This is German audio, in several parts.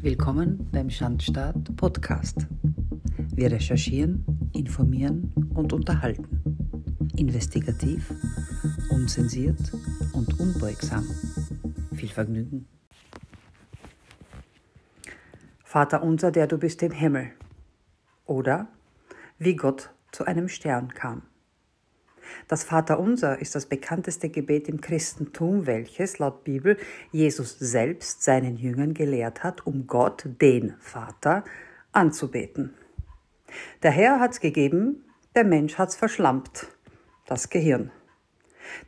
Willkommen beim Schandstaat Podcast. Wir recherchieren, informieren und unterhalten. Investigativ, unzensiert und unbeugsam. Viel Vergnügen. Vater unser, der du bist im Himmel. Oder wie Gott zu einem Stern kam. Das Vaterunser ist das bekannteste Gebet im Christentum, welches laut Bibel Jesus selbst seinen Jüngern gelehrt hat, um Gott, den Vater, anzubeten. Der Herr hat's gegeben, der Mensch hat's verschlampt, das Gehirn.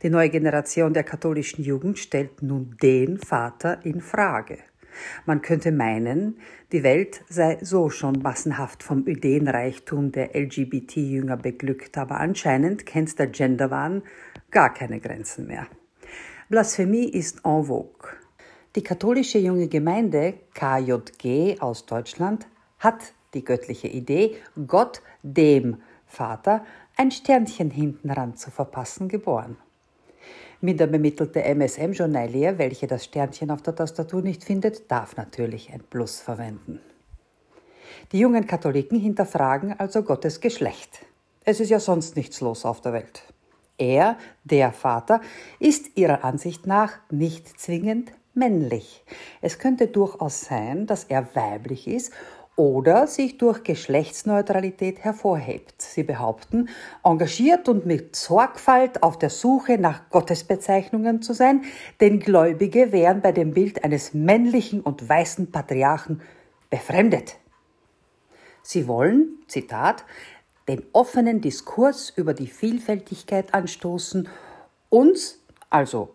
Die neue Generation der katholischen Jugend stellt nun den Vater in Frage. Man könnte meinen, die Welt sei so schon massenhaft vom Ideenreichtum der LGBT-Jünger beglückt, aber anscheinend kennt der Genderwahn gar keine Grenzen mehr. Blasphemie ist en vogue. Die katholische junge Gemeinde KJG aus Deutschland hat die göttliche Idee, Gott dem Vater ein Sternchen hinten ran zu verpassen, geboren. Minderbemittelte MSM-Journalier, welche das Sternchen auf der Tastatur nicht findet, darf natürlich ein Plus verwenden. Die jungen Katholiken hinterfragen also Gottes Geschlecht. Es ist ja sonst nichts los auf der Welt. Er, der Vater, ist ihrer Ansicht nach nicht zwingend männlich. Es könnte durchaus sein, dass er weiblich ist oder sich durch Geschlechtsneutralität hervorhebt. Sie behaupten, engagiert und mit Sorgfalt auf der Suche nach Gottesbezeichnungen zu sein, denn Gläubige wären bei dem Bild eines männlichen und weißen Patriarchen befremdet. Sie wollen, Zitat, den offenen Diskurs über die Vielfältigkeit anstoßen, uns, also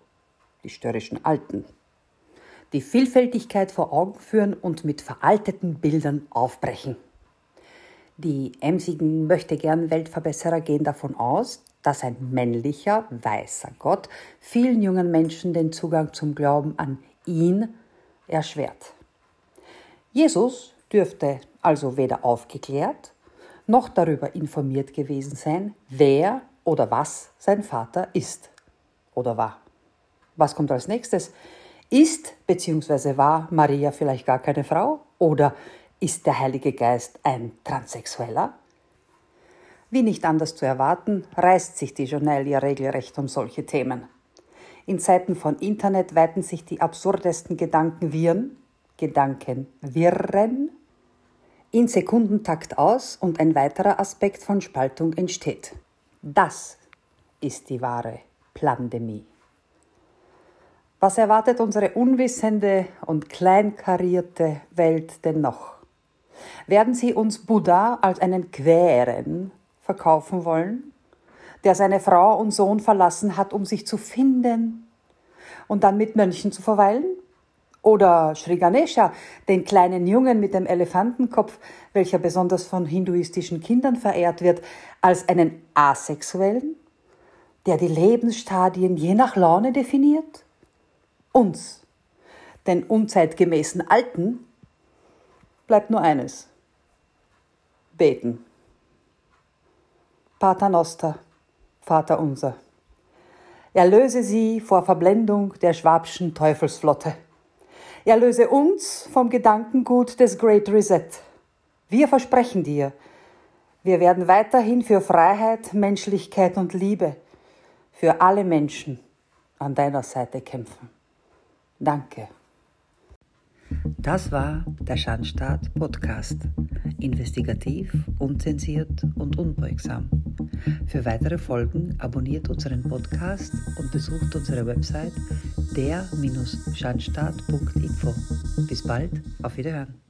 die störrischen Alten, die Vielfältigkeit vor Augen führen und mit veralteten Bildern aufbrechen. Die emsigen möchtegern Weltverbesserer gehen davon aus, dass ein männlicher, weißer Gott vielen jungen Menschen den Zugang zum Glauben an ihn erschwert. Jesus dürfte also weder aufgeklärt noch darüber informiert gewesen sein, wer oder was sein Vater ist oder war. Was kommt als nächstes? Ist bzw. war Maria vielleicht gar keine Frau? Oder ist der Heilige Geist ein Transsexueller? Wie nicht anders zu erwarten, reißt sich die Journalie regelrecht um solche Themen. In Zeiten von Internet weiten sich die absurdesten Gedankenviren, Gedankenwirren, in Sekundentakt aus und ein weiterer Aspekt von Spaltung entsteht. Das ist die wahre Plandemie. Was erwartet unsere unwissende und kleinkarierte Welt denn noch? Werden sie uns Buddha als einen Quären verkaufen wollen, der seine Frau und Sohn verlassen hat, um sich zu finden und dann mit Mönchen zu verweilen? Oder Sri Ganesha, den kleinen Jungen mit dem Elefantenkopf, welcher besonders von hinduistischen Kindern verehrt wird, als einen Asexuellen, der die Lebensstadien je nach Laune definiert? Uns, den unzeitgemäßen Alten, bleibt nur eines. Beten. Pater Noster, Vater unser. Erlöse sie vor Verblendung der schwabschen Teufelsflotte. Erlöse uns vom Gedankengut des Great Reset. Wir versprechen dir, wir werden weiterhin für Freiheit, Menschlichkeit und Liebe für alle Menschen an deiner Seite kämpfen. Danke. Das war der Schandstaat Podcast. Investigativ, unzensiert und unbeugsam. Für weitere Folgen abonniert unseren Podcast und besucht unsere Website der-schandstaat.info. Bis bald, auf Wiederhören.